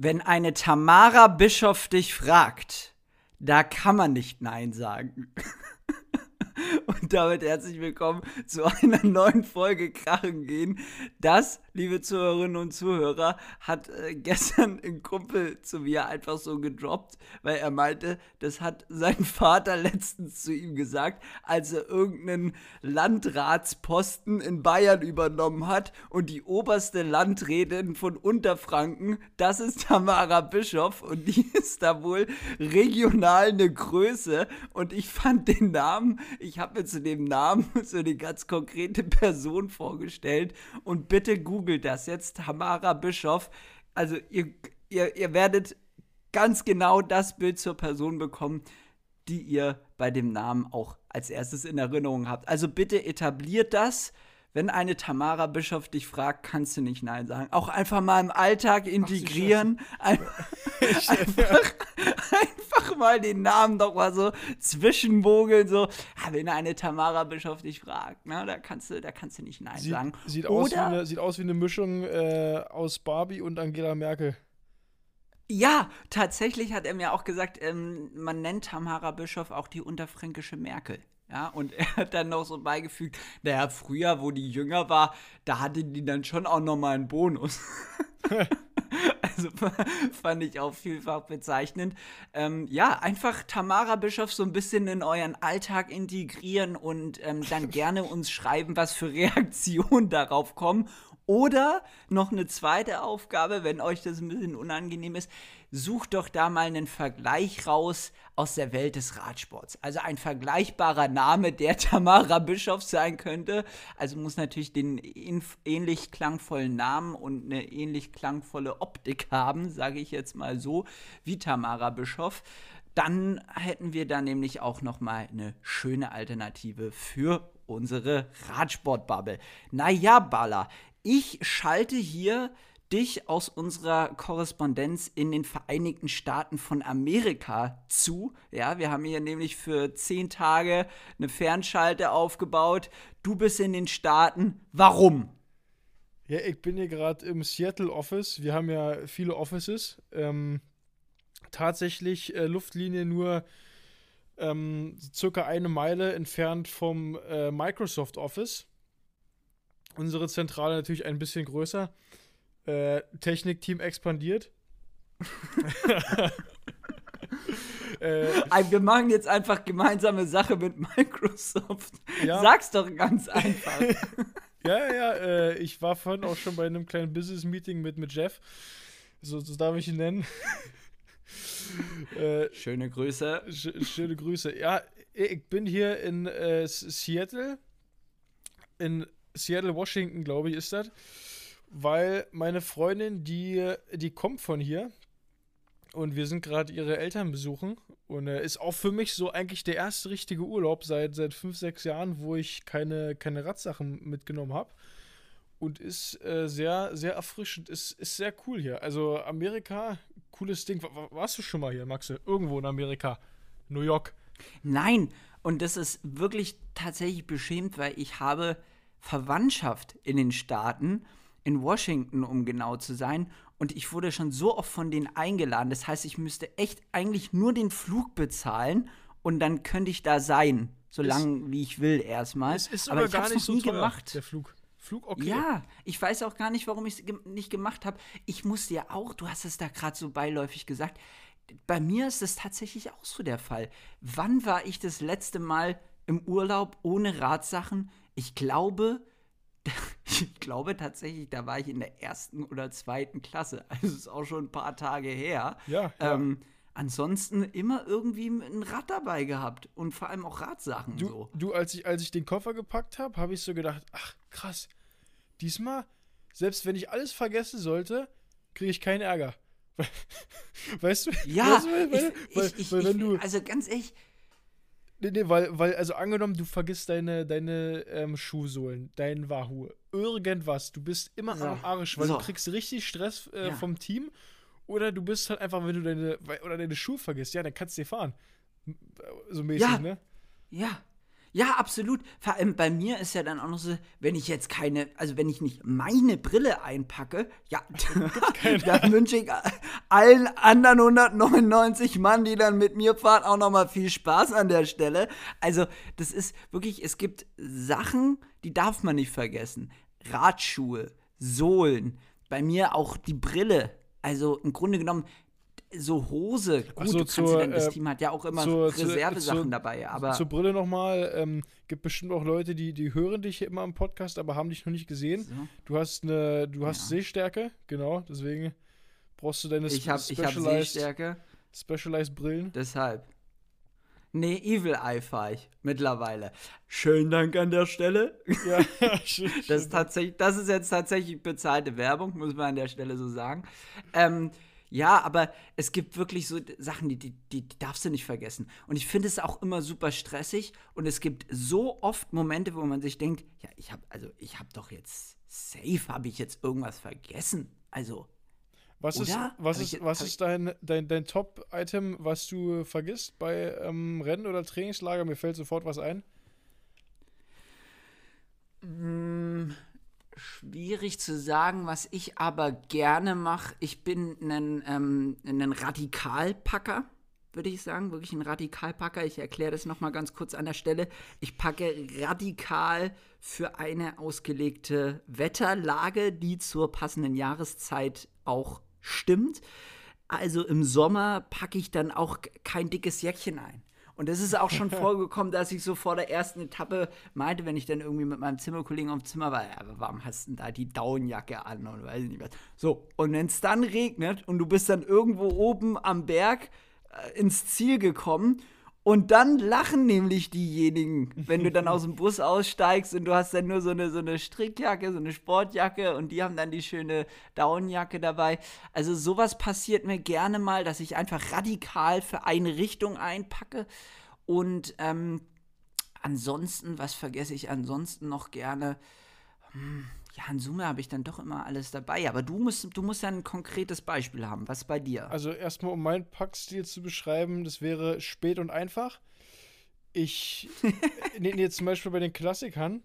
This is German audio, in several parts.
Wenn eine Tamara Bischof dich fragt, da kann man nicht Nein sagen. Und damit herzlich willkommen zu einer neuen Folge Krachen gehen. Das, liebe Zuhörerinnen und Zuhörer, hat äh, gestern ein Kumpel zu mir einfach so gedroppt, weil er meinte, das hat sein Vater letztens zu ihm gesagt, als er irgendeinen Landratsposten in Bayern übernommen hat und die oberste Landrätin von Unterfranken, das ist Tamara Bischof und die ist da wohl regional eine Größe und ich fand den Namen, ich habe mir zu dem Namen so eine ganz konkrete Person vorgestellt. Und bitte googelt das jetzt, Tamara Bischof. Also ihr, ihr, ihr werdet ganz genau das Bild zur Person bekommen, die ihr bei dem Namen auch als erstes in Erinnerung habt. Also bitte etabliert das wenn eine Tamara Bischof dich fragt, kannst du nicht Nein sagen. Auch einfach mal im Alltag integrieren. Ein, einfach, einfach, mal den Namen doch mal so zwischenmogeln. So, wenn eine Tamara Bischof dich fragt, na, da, kannst du, da kannst du nicht Nein sieht, sagen. Sieht aus, eine, sieht aus, wie eine, Mischung äh, aus Barbie und Angela Merkel. Ja, tatsächlich hat er mir auch gesagt, ähm, man nennt Tamara Bischof auch die unterfränkische Merkel. Ja, und er hat dann noch so beigefügt, naja, früher, wo die jünger war, da hatte die dann schon auch noch mal einen Bonus. also fand ich auch vielfach bezeichnend. Ähm, ja, einfach Tamara Bischof so ein bisschen in euren Alltag integrieren und ähm, dann gerne uns schreiben, was für Reaktionen darauf kommen. Oder noch eine zweite Aufgabe, wenn euch das ein bisschen unangenehm ist, sucht doch da mal einen Vergleich raus aus der Welt des Radsports. Also ein vergleichbarer Name, der Tamara Bischof sein könnte. Also muss natürlich den ähnlich klangvollen Namen und eine ähnlich klangvolle Optik haben, sage ich jetzt mal so, wie Tamara Bischof. Dann hätten wir da nämlich auch noch mal eine schöne Alternative für unsere Radsportbubble. Naja, Baller, ich schalte hier dich aus unserer Korrespondenz in den Vereinigten Staaten von Amerika zu. Ja, wir haben hier nämlich für zehn Tage eine Fernschalte aufgebaut. Du bist in den Staaten. Warum? Ja, ich bin hier gerade im Seattle Office. Wir haben ja viele Offices. Ähm, tatsächlich äh, Luftlinie nur ähm, circa eine Meile entfernt vom äh, Microsoft Office. Unsere Zentrale natürlich ein bisschen größer. Äh, Technikteam expandiert. äh, wir machen jetzt einfach gemeinsame Sache mit Microsoft. Ja. Sag's doch ganz einfach. ja, ja, äh, ich war vorhin auch schon bei einem kleinen Business-Meeting mit, mit Jeff. So, so darf ich ihn nennen. äh, schöne Grüße. Sch schöne Grüße. Ja, ich bin hier in äh, Seattle. In Seattle, Washington, glaube ich, ist das weil meine Freundin, die, die kommt von hier und wir sind gerade ihre Eltern besuchen und äh, ist auch für mich so eigentlich der erste richtige Urlaub seit, seit fünf, sechs Jahren, wo ich keine, keine Radsachen mitgenommen habe und ist äh, sehr, sehr erfrischend, ist, ist sehr cool hier. Also Amerika, cooles Ding. Warst du schon mal hier, Maxe? Irgendwo in Amerika? New York? Nein, und das ist wirklich tatsächlich beschämt, weil ich habe Verwandtschaft in den Staaten in Washington, um genau zu sein. Und ich wurde schon so oft von denen eingeladen. Das heißt, ich müsste echt eigentlich nur den Flug bezahlen und dann könnte ich da sein, so lange wie ich will erstmal. Es ist aber gar nicht so nie teuer, gemacht. Der Flug. Flug okay. Ja, ich weiß auch gar nicht, warum ich es ge nicht gemacht habe. Ich musste ja auch, du hast es da gerade so beiläufig gesagt, bei mir ist es tatsächlich auch so der Fall. Wann war ich das letzte Mal im Urlaub ohne Radsachen? Ich glaube, ich glaube tatsächlich, da war ich in der ersten oder zweiten Klasse. Also ist auch schon ein paar Tage her. Ja. Ähm, ansonsten immer irgendwie ein Rad dabei gehabt und vor allem auch Radsachen. Du, so. du als, ich, als ich den Koffer gepackt habe, habe ich so gedacht, ach krass, diesmal, selbst wenn ich alles vergessen sollte, kriege ich keinen Ärger. weißt du? Ja, weißt du, weil, ich, weil, ich, weil, wenn du, also ganz ehrlich, Nee, nee, weil, weil, also angenommen, du vergisst deine, deine ähm, Schuhsohlen, dein Wahoo, irgendwas, du bist immer so. am Arsch, weil so. du kriegst richtig Stress äh, ja. vom Team oder du bist halt einfach, wenn du deine, oder deine Schuhe vergisst, ja, dann kannst du dir fahren. So mäßig, ja. ne? Ja, ja, absolut. Vor allem bei mir ist ja dann auch noch so, wenn ich jetzt keine, also wenn ich nicht meine Brille einpacke, ja, dann wünsche ich allen anderen 199 Mann, die dann mit mir fahren, auch nochmal viel Spaß an der Stelle. Also, das ist wirklich, es gibt Sachen, die darf man nicht vergessen. Radschuhe, Sohlen, bei mir auch die Brille. Also im Grunde genommen, so Hose, gut, so, du kannst zur, dann, das äh, Team hat ja auch immer zur- Reservesachen zur- dabei, aber Zur Brille nochmal, ähm, gibt bestimmt auch Leute, die, die hören dich immer im Podcast, aber haben dich noch nicht gesehen. so. Du hast eine, du hast Ja. Sehstärke, genau, deswegen brauchst du deine ich habe ich hab Specialized, Sehstärke, Specialized Brillen. deshalb. Nee, Evil Eye fahre ich mittlerweile. Schönen Dank an der Stelle. Ja, Das ist, tatsächlich, das ist jetzt tatsächlich bezahlte Werbung, muss man an der Stelle so sagen. Ähm, ja, aber es gibt wirklich so Sachen, die, die, die darfst du nicht vergessen. Und ich finde es auch immer super stressig. Und es gibt so oft Momente, wo man sich denkt, ja, ich habe also ich habe doch jetzt safe, habe ich jetzt irgendwas vergessen. Also Was ist, Oder? was Hab ist, ich- was ist dein, dein, dein Top-Item, was du vergisst bei ähm, Rennen oder Trainingslager? Mir fällt sofort was ein. Mm, Schwierig zu sagen, was ich aber gerne mache. Ich bin ein, ähm, Radikalpacker, würde ich sagen. Wirklich ein Radikalpacker. Ich erkläre das nochmal ganz kurz an der Stelle. Ich packe radikal für eine ausgelegte Wetterlage, die zur passenden Jahreszeit auch stimmt. Also im Sommer packe ich dann auch kein dickes Jäckchen ein. Und es ist auch schon vorgekommen, dass ich so vor der ersten Etappe meinte, wenn ich dann irgendwie mit meinem Zimmerkollegen auf dem Zimmer war, ja, aber warum hast du denn da die Daunenjacke an und weiß ich nicht was. So, und wenn es dann regnet und du bist dann irgendwo oben am Berg äh, ins Ziel gekommen und dann lachen nämlich diejenigen, wenn du dann aus dem Bus aussteigst und du hast dann nur so eine, so eine Strickjacke, so eine Sportjacke und die haben dann die schöne Daunenjacke dabei. Also sowas passiert mir gerne mal, dass ich einfach radikal für eine Richtung einpacke und ähm, ansonsten, was vergesse ich ansonsten noch gerne? Hm, Ja, in Summe habe ich dann doch immer alles dabei. Aber du musst, du musst ja ein konkretes Beispiel haben. Was bei dir? Also erstmal, um meinen Packstil zu beschreiben, das wäre spät und einfach. Ich, nee, nee, zum Beispiel bei den Klassikern,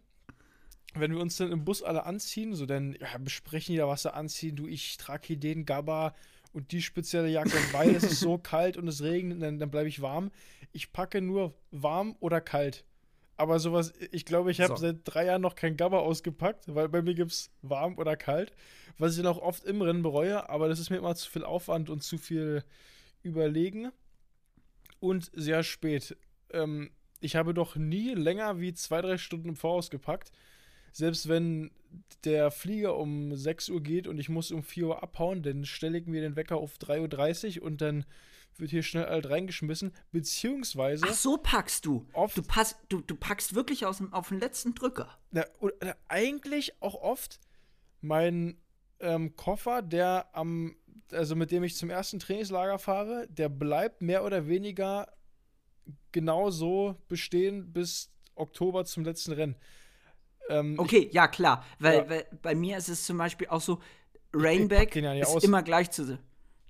wenn wir uns dann im Bus alle anziehen, so dann ja, besprechen ja, was sie anziehen. Du, ich trage hier den Gabba und die spezielle Jacke, weil es ist so kalt und es regnet, dann, dann bleibe ich warm. Ich packe nur warm oder kalt. Aber sowas, ich glaube, ich habe So. seit drei Jahren noch kein Gabba ausgepackt, weil bei mir gibt es warm oder kalt, was ich dann auch oft im Rennen bereue, aber das ist mir immer zu viel Aufwand und zu viel Überlegen und sehr spät. Ähm, ich habe doch nie länger wie zwei, drei Stunden im Voraus gepackt. Selbst wenn der Flieger um 6 Uhr geht und ich muss um 4 Uhr abhauen, dann stelle ich mir den Wecker auf 3.30 Uhr und dann wird hier schnell alt reingeschmissen. Beziehungsweise Ach so packst du. Oft- Du, pass, du, du packst wirklich aus, auf den letzten Drücker. Na, oder, oder eigentlich auch oft mein ähm, Koffer, der am, also mit dem ich zum ersten Trainingslager fahre, der bleibt mehr oder weniger genauso bestehen bis Oktober zum letzten Rennen. Ähm, Okay, ja klar. Weil, Ja. weil bei mir ist es zum Beispiel auch so, Rainback ja ist aus. immer gleich zu.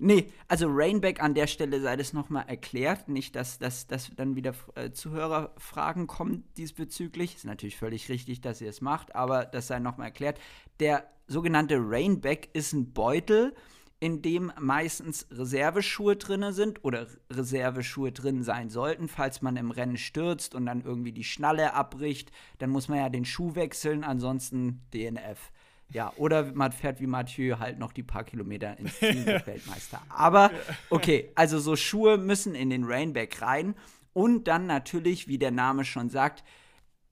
Nee, also Rainback an der Stelle sei das nochmal erklärt. Nicht, dass, dass, dass dann wieder äh, Zuhörerfragen kommen diesbezüglich. Ist natürlich völlig richtig, dass ihr es macht, aber das sei nochmal erklärt. Der sogenannte Rainback ist ein Beutel, in dem meistens Reserveschuhe drin sind oder Reserveschuhe drin sein sollten, falls man im Rennen stürzt und dann irgendwie die Schnalle abbricht, dann muss man ja den Schuh wechseln, ansonsten DNF. Ja, oder man fährt wie Mathieu halt noch die paar Kilometer ins wird Weltmeister. Aber okay, also so Schuhe müssen in den Rainback rein und dann natürlich, wie der Name schon sagt,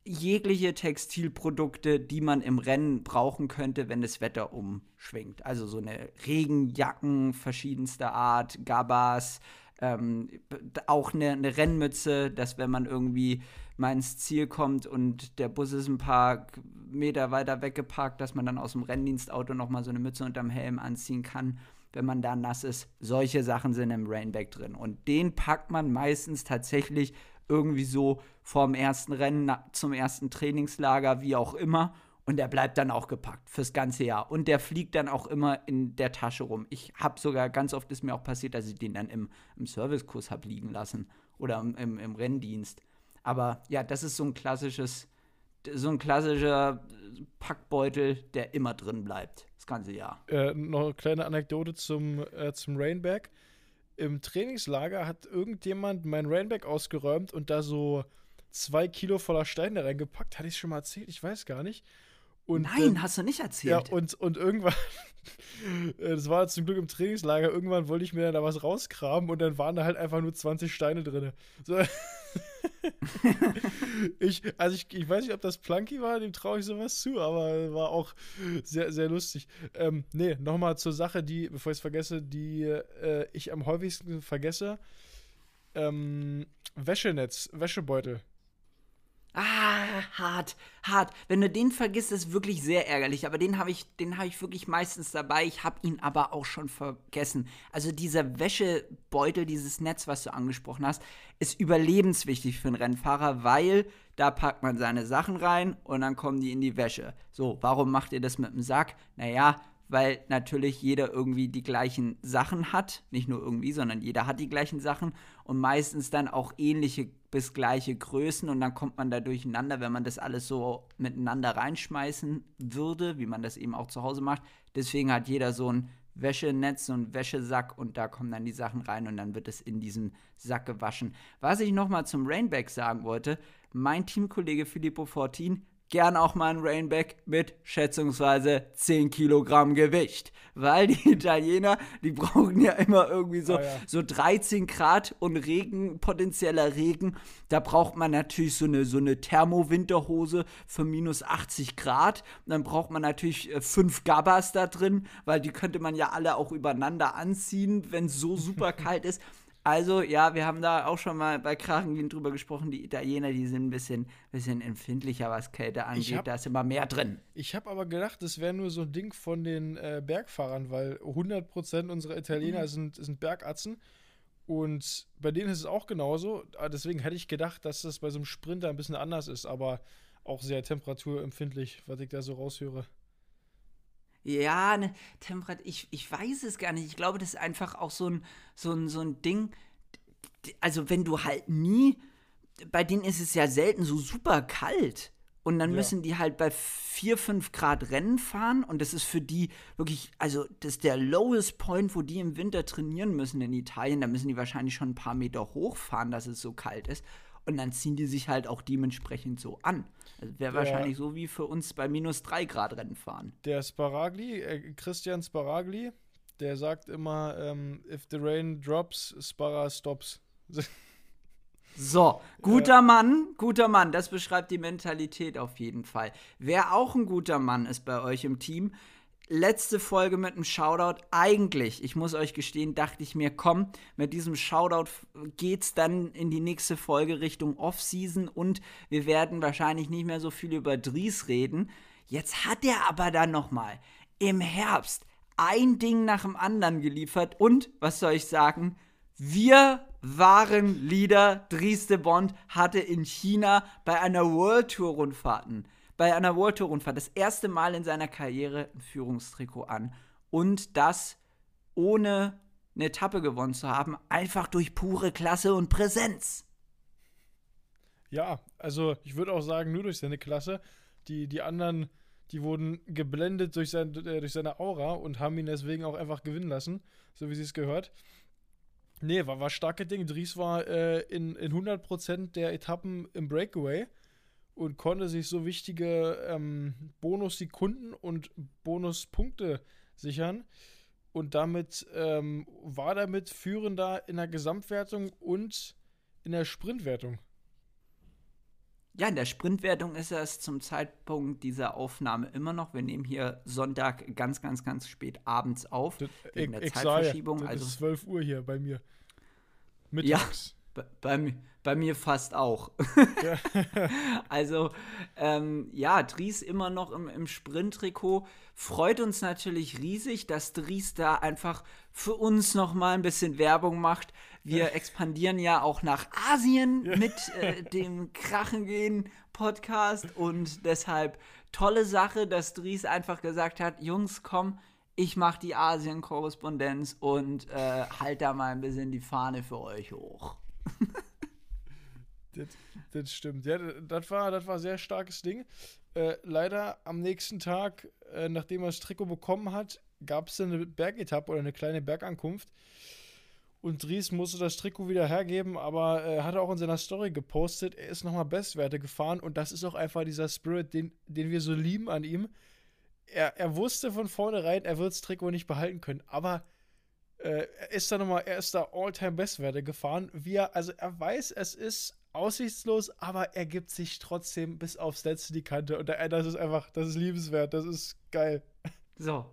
jegliche Textilprodukte, die man im Rennen brauchen könnte, wenn das Wetter umschwingt. Also so eine Regenjacken verschiedenster Art, Gabas, ähm, auch eine, eine Rennmütze, dass wenn man irgendwie mal ins Ziel kommt und der Bus ist ein paar Meter weiter weggeparkt, dass man dann aus dem Renndienstauto noch mal so eine Mütze unterm Helm anziehen kann, wenn man da nass ist. Solche Sachen sind im Rainback drin. Und den packt man meistens tatsächlich irgendwie so vorm ersten Rennen zum ersten Trainingslager, wie auch immer. Und der bleibt dann auch gepackt fürs ganze Jahr. Und der fliegt dann auch immer in der Tasche rum. Ich habe sogar, ganz oft ist mir auch passiert, dass ich den dann im, im Servicekurs habe liegen lassen oder im, im, im Renndienst. Aber ja, das ist so ein klassisches so ein klassischer Packbeutel, der immer drin bleibt, das ganze Jahr. Äh, noch eine kleine Anekdote zum, äh, zum Rainback. Im Trainingslager hat irgendjemand mein Rainback ausgeräumt und da so zwei Kilo voller Steine reingepackt. Hatte ich schon mal erzählt? Ich weiß gar nicht. Und, Nein, ähm, hast du nicht erzählt. Ja, und, und irgendwann, äh, das war zum Glück im Trainingslager, irgendwann wollte ich mir da was rausgraben und dann waren da halt einfach nur 20 Steine drin. So. ich, also ich, ich weiß nicht, ob das Plunky war, dem traue ich sowas zu, aber war auch sehr, sehr lustig. Ähm, nee, nochmal zur Sache, die, bevor ich es vergesse, die äh, ich am häufigsten vergesse. Ähm, Wäschenetz, Wäschebeutel. Ah, hart, hart. Wenn du den vergisst, ist wirklich sehr ärgerlich. Aber den habe ich, den habe ich wirklich meistens dabei. Ich habe ihn aber auch schon vergessen. Also dieser Wäschebeutel, dieses Netz, was du angesprochen hast, ist überlebenswichtig für einen Rennfahrer, weil da packt man seine Sachen rein und dann kommen die in die Wäsche. So, warum macht ihr das mit dem Sack? Naja, weil natürlich jeder irgendwie die gleichen Sachen hat. Nicht nur irgendwie, sondern jeder hat die gleichen Sachen und meistens dann auch ähnliche bis gleiche Größen und dann kommt man da durcheinander, wenn man das alles so miteinander reinschmeißen würde, wie man das eben auch zu Hause macht. Deswegen hat jeder so ein Wäschenetz, so ein Wäschesack und da kommen dann die Sachen rein und dann wird es in diesem Sack gewaschen. Was ich nochmal zum Rainback sagen wollte, mein Teamkollege Filippo Fortin gern auch mal ein Rainback mit schätzungsweise 10 Kilogramm Gewicht. Weil die Italiener, die brauchen ja immer irgendwie so, oh ja. so 13 Grad und Regen, potenzieller Regen. Da braucht man natürlich so eine, so eine Thermowinterhose für minus 80 Grad. Und dann braucht man natürlich äh, fünf Gabas da drin, weil die könnte man ja alle auch übereinander anziehen, wenn es so super kalt ist. Also, ja, wir haben da auch schon mal bei Krachenwind drüber gesprochen. Die Italiener, die sind ein bisschen, bisschen empfindlicher, was Kälte angeht. Hab, da ist immer mehr drin. Ich habe aber gedacht, das wäre nur so ein Ding von den äh, Bergfahrern, weil 100% unserer Italiener mhm. sind, sind Bergatzen. Und bei denen ist es auch genauso. Ah, deswegen hätte ich gedacht, dass das bei so einem Sprinter ein bisschen anders ist, aber auch sehr temperaturempfindlich, was ich da so raushöre. Ja, ne, Temperatur, ich, ich weiß es gar nicht. Ich glaube, das ist einfach auch so ein, so ein, so ein Ding. Also, wenn du halt nie, bei denen ist es ja selten so super kalt. Und dann ja. müssen die halt bei 4, 5 Grad Rennen fahren. Und das ist für die wirklich, also das ist der lowest point, wo die im Winter trainieren müssen in Italien. Da müssen die wahrscheinlich schon ein paar Meter hochfahren, dass es so kalt ist. Und dann ziehen die sich halt auch dementsprechend so an. Also wäre wahrscheinlich so wie für uns bei minus 3 Grad Rennen fahren. Der Sparagli, äh, Christian Sparagli, der sagt immer, ähm, if the rain drops, Spara stops. So, guter ja. Mann, guter Mann, das beschreibt die Mentalität auf jeden Fall. Wer auch ein guter Mann ist bei euch im Team, letzte Folge mit einem Shoutout. Eigentlich, ich muss euch gestehen, dachte ich mir, komm, mit diesem Shoutout geht's dann in die nächste Folge Richtung Off-Season und wir werden wahrscheinlich nicht mehr so viel über Dries reden. Jetzt hat er aber dann nochmal im Herbst ein Ding nach dem anderen geliefert und, was soll ich sagen, wir waren Leader. Dries de Bond hatte in China bei einer World Tour Rundfahrten bei einer World Tour Rundfahrt das erste Mal in seiner Karriere ein Führungstrikot an und das ohne eine Etappe gewonnen zu haben, einfach durch pure Klasse und Präsenz. Ja, also ich würde auch sagen, nur durch seine Klasse. Die, die anderen, die wurden geblendet durch, sein, äh, durch seine Aura und haben ihn deswegen auch einfach gewinnen lassen, so wie sie es gehört. Nee, war, war starke Ding. Dries war äh, in, in 100% der Etappen im Breakaway und konnte sich so wichtige ähm, Bonussekunden und Bonuspunkte sichern. Und damit ähm, war damit führender in der Gesamtwertung und in der Sprintwertung. Ja, in der Sprintwertung ist er es zum Zeitpunkt dieser Aufnahme immer noch. Wir nehmen hier Sonntag ganz, ganz, ganz spät abends auf. Das, wegen der Zeitverschiebung. Ja, das also ist 12 Uhr hier bei mir. Mittags. Ja, bei, bei, bei mir fast auch. Also, ähm, ja, Dries immer noch im, im Sprint-Trikot. Freut uns natürlich riesig, dass Dries da einfach für uns noch mal ein bisschen Werbung macht. Wir expandieren ja auch nach Asien mit äh, dem Krachengehen Podcast und deshalb tolle Sache, dass Dries einfach gesagt hat, Jungs, komm, ich mache die Asien-Korrespondenz und äh, halt da mal ein bisschen die Fahne für euch hoch. Das, das stimmt. Ja, das war, das war ein sehr starkes Ding. Äh, leider am nächsten Tag, äh, nachdem er das Trikot bekommen hat, gab es eine Bergetappe oder eine kleine Bergankunft. Und Dries musste das Trikot wieder hergeben, aber er äh, hat auch in seiner Story gepostet, er ist nochmal Bestwerte gefahren und das ist auch einfach dieser Spirit, den, den wir so lieben an ihm. Er, er wusste von vornherein, er wird das Trikot nicht behalten können, aber äh, er ist da nochmal, er ist da All-Time Bestwerte gefahren. Wie er, also er weiß, es ist aussichtslos, aber er gibt sich trotzdem bis aufs Letzte die Kante und das ist einfach, das ist liebenswert, das ist geil. So,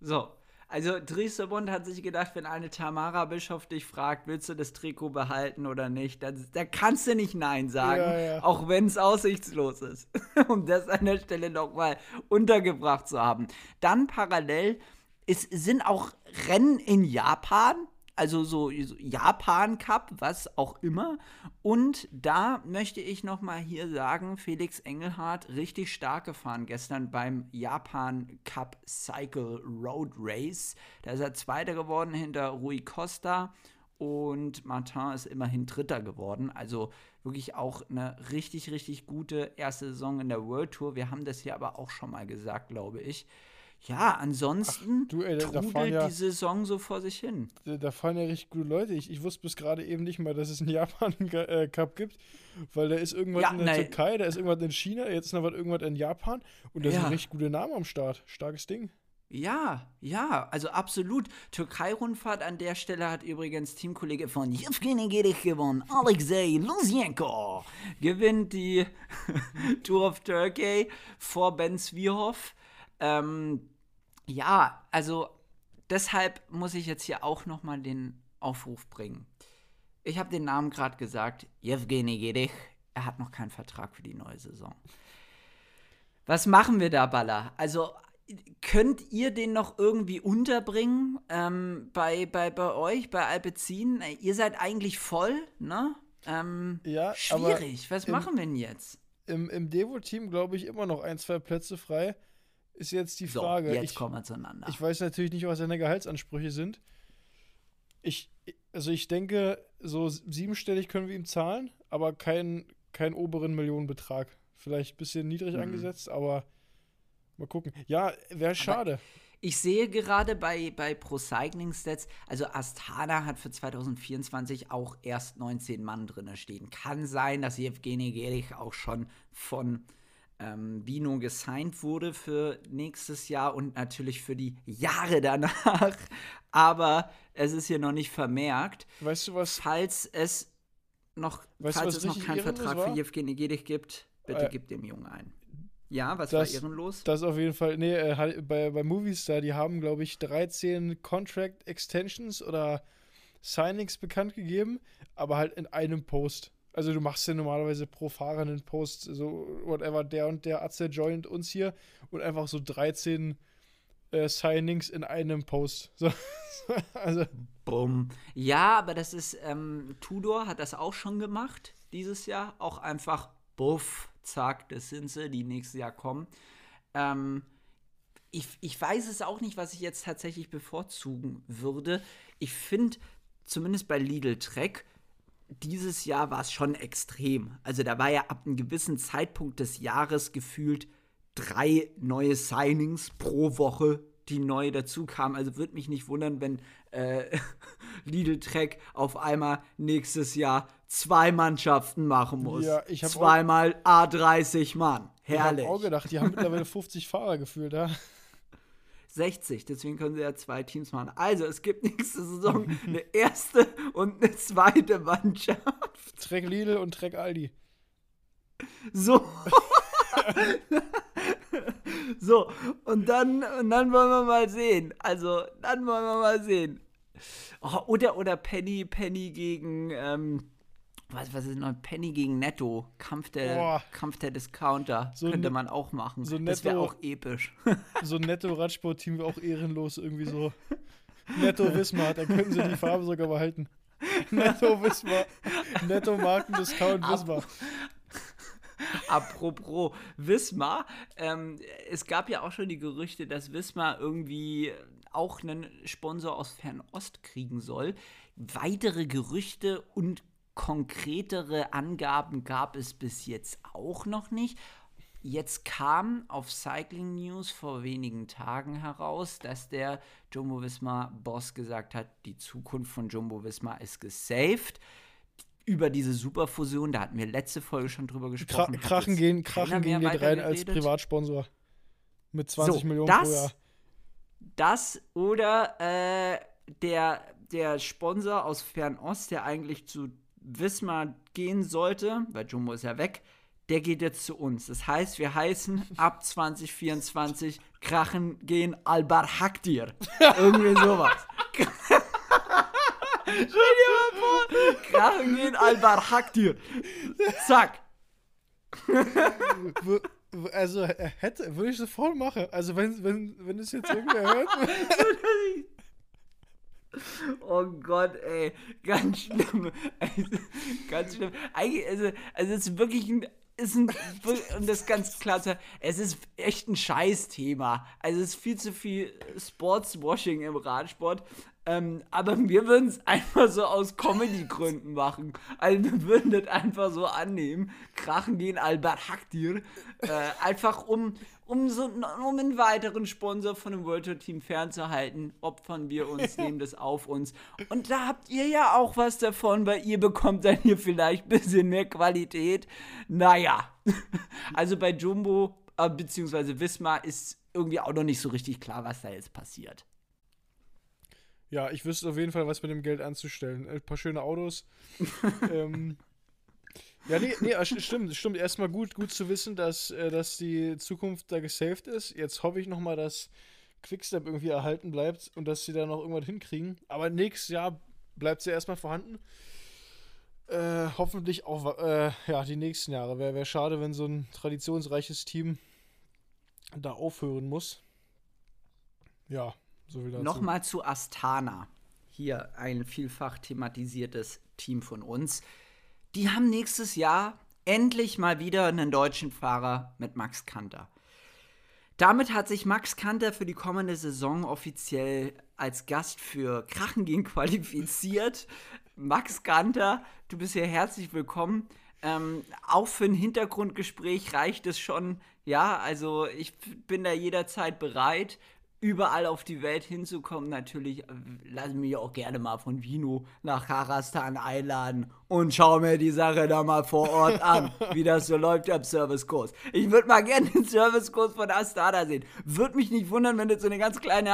so. Also Driesebund hat sich gedacht, wenn eine Tamara Bischof dich fragt, willst du das Trikot behalten oder nicht, dann, da kannst du nicht Nein sagen, ja, ja. auch wenn es aussichtslos ist. um das an der Stelle nochmal untergebracht zu haben. Dann parallel es sind auch Rennen in Japan, also so, Japan Cup, was auch immer. Und da möchte ich noch mal hier sagen, Felix Engelhardt richtig stark gefahren gestern beim Japan Cup Cycle Road Race. Da ist er Zweiter geworden hinter Rui Costa und Martin ist immerhin Dritter geworden. Also wirklich auch eine richtig, richtig gute erste Saison in der World Tour. Wir haben das hier aber auch schon mal gesagt, glaube ich. Ja, ansonsten Ach, du, ey, da, trudelt ja, die Saison so vor sich hin. Da, da fahren ja richtig gute Leute. Ich, ich wusste bis gerade eben nicht mal, dass es einen Japan-Cup gibt, weil da ist irgendwas ja, in der nein. Türkei, da ist irgendwas in China, jetzt ist noch was irgendwas in Japan und da ja. sind richtig gute Namen am Start. Starkes Ding. Ja, ja, also absolut. Türkei-Rundfahrt an der Stelle hat übrigens Teamkollege von Yevgeny Gerich gewonnen. Alexei Lusienko gewinnt die Tour of Turkey vor Ben Svierhoff. Ähm, ja, also deshalb muss ich jetzt hier auch noch mal den Aufruf bringen. Ich habe den Namen gerade gesagt, Jewgeni Gedich. Er hat noch keinen Vertrag für die neue Saison. Was machen wir da, Baller? Also könnt ihr den noch irgendwie unterbringen ähm, bei, bei, bei euch, bei Alpecin? Ihr seid eigentlich voll, ne? Ähm, ja, schwierig. Was im, machen wir denn jetzt? Im, im Devo-Team, glaube ich, immer noch ein, zwei Plätze frei ist jetzt die Frage. So, jetzt ich, kommen wir zueinander. Ich weiß natürlich nicht, was seine Gehaltsansprüche sind. Ich, also ich denke, so siebenstellig können wir ihm zahlen, aber keinen kein oberen Millionenbetrag. Vielleicht ein bisschen niedrig mhm. angesetzt, aber mal gucken. Ja, wäre schade. Ich sehe gerade bei, bei Pro Cycling Stats, also Astana hat für 2024 auch erst 19 Mann drin stehen. Kann sein, dass Evgeny Gerich auch schon von ähm, Bino gesigned wurde für nächstes Jahr und natürlich für die Jahre danach. Aber es ist hier noch nicht vermerkt. Weißt du was? Falls es noch, weißt falls es noch keinen Vertrag war? für Jevgeny Gedich gibt, bitte äh, gib dem Jungen ein. Ja, was das, war ehrenlos? Das auf jeden Fall, nee, äh, bei, bei Movistar, die haben, glaube ich, 13 Contract Extensions oder Signings bekannt gegeben, aber halt in einem Post. Also du machst ja normalerweise pro Fahrer einen Post, so whatever, der und der Atze joint uns hier und einfach so 13 äh, Signings in einem Post. So, also. Bumm. Ja, aber das ist, ähm, Tudor hat das auch schon gemacht dieses Jahr. Auch einfach, buff, zack, das sind sie, die nächstes Jahr kommen. Ähm, ich, ich weiß es auch nicht, was ich jetzt tatsächlich bevorzugen würde. Ich finde, zumindest bei Lidl Trek, dieses Jahr war es schon extrem. Also da war ja ab einem gewissen Zeitpunkt des Jahres gefühlt drei neue Signings pro Woche, die neu dazu kamen. Also würde mich nicht wundern, wenn äh, Lidl Trek auf einmal nächstes Jahr zwei Mannschaften machen muss. Ja, ich Zweimal A30 Mann. Herrlich. Ich habe auch gedacht, die haben mittlerweile 50 Fahrer gefühlt, ja. 60. Deswegen können sie ja zwei Teams machen. Also, es gibt nächste Saison eine erste und eine zweite Mannschaft. Trek Lidl und Trek Aldi. So. so, und dann, und dann wollen wir mal sehen. Also, dann wollen wir mal sehen. Oh, oder, oder Penny, Penny gegen, ähm, was, was ist noch? Penny gegen Netto. Kampf der, Kampf der Discounter. So Könnte man auch machen. So Netto, das wäre auch episch. So ein Netto-Radsport-Team wäre auch ehrenlos. Irgendwie so. Netto Wismar, da könnten sie die Farbe sogar behalten. Netto Wismar. Netto Marken-Discount Wismar. Apropos Wismar, ähm, es gab ja auch schon die Gerüchte, dass Wismar irgendwie auch einen Sponsor aus Fernost kriegen soll. Weitere Gerüchte und konkretere Angaben gab es bis jetzt auch noch nicht. Jetzt kam auf Cycling News vor wenigen Tagen heraus, dass der Jumbo Visma Boss gesagt hat, die Zukunft von Jumbo Visma ist gesaved. Über diese Superfusion, da hatten wir letzte Folge schon drüber gesprochen. Kra Krachen gehen, Krachen gehen geht rein als Privatsponsor. Mit 20 so, Millionen das, pro Jahr. Das oder äh, der, der Sponsor aus Fernost, der eigentlich zu Wismar gehen sollte, weil Jumbo ist ja weg, der geht jetzt zu uns. Das heißt, wir heißen ab 2024 Krachen gehen Albar Hakdir. Irgendwie sowas. Stell dir mal vor, Krachen gehen Albar Hakdir. Zack. Also hätte, würde ich sofort machen. Also wenn, wenn, wenn es jetzt irgendwer hört. Oh Gott, ey, ganz schlimm. Also, ganz schlimm. Eigentlich, also, also es ist wirklich ein ist ein, um das ganz klar zu es ist echt ein Scheißthema. Also es ist viel zu viel Sportswashing im Radsport. Ähm, aber wir würden es einfach so aus Comedy-Gründen machen. Also wir würden das einfach so annehmen. Krachen gehen Albert Hakdir. Äh, einfach um, um, so, um einen weiteren Sponsor von dem World Tour Team fernzuhalten, opfern wir uns, nehmen das auf uns. Und da habt ihr ja auch was davon, weil ihr bekommt dann hier vielleicht ein bisschen mehr Qualität. Naja, also bei Jumbo äh, bzw. Wismar ist irgendwie auch noch nicht so richtig klar, was da jetzt passiert. Ja, ich wüsste auf jeden Fall, was mit dem Geld anzustellen. Ein paar schöne Autos. ähm, ja, nee, nee, stimmt, stimmt. Erstmal gut, gut zu wissen, dass, äh, dass die Zukunft da gesaved ist. Jetzt hoffe ich nochmal, dass Quickstep irgendwie erhalten bleibt und dass sie da noch irgendwas hinkriegen. Aber nächstes Jahr bleibt sie erstmal vorhanden. Äh, hoffentlich auch äh, ja, die nächsten Jahre. Wäre wär schade, wenn so ein traditionsreiches Team da aufhören muss. Ja, so. Nochmal zu Astana. Hier ein vielfach thematisiertes Team von uns. Die haben nächstes Jahr endlich mal wieder einen deutschen Fahrer mit Max Kanter. Damit hat sich Max Kanter für die kommende Saison offiziell als Gast für Krachengehen qualifiziert. Max Kanter, du bist hier herzlich willkommen. Ähm, auch für ein Hintergrundgespräch reicht es schon. Ja, also ich bin da jederzeit bereit überall auf die Welt hinzukommen. Natürlich äh, lassen mich auch gerne mal von Vino nach Karastan einladen und schau mir die Sache da mal vor Ort an, wie das so läuft am Servicekurs. Ich würde mal gerne den Servicekurs von Astana sehen. Würde mich nicht wundern, wenn das so eine ganz kleine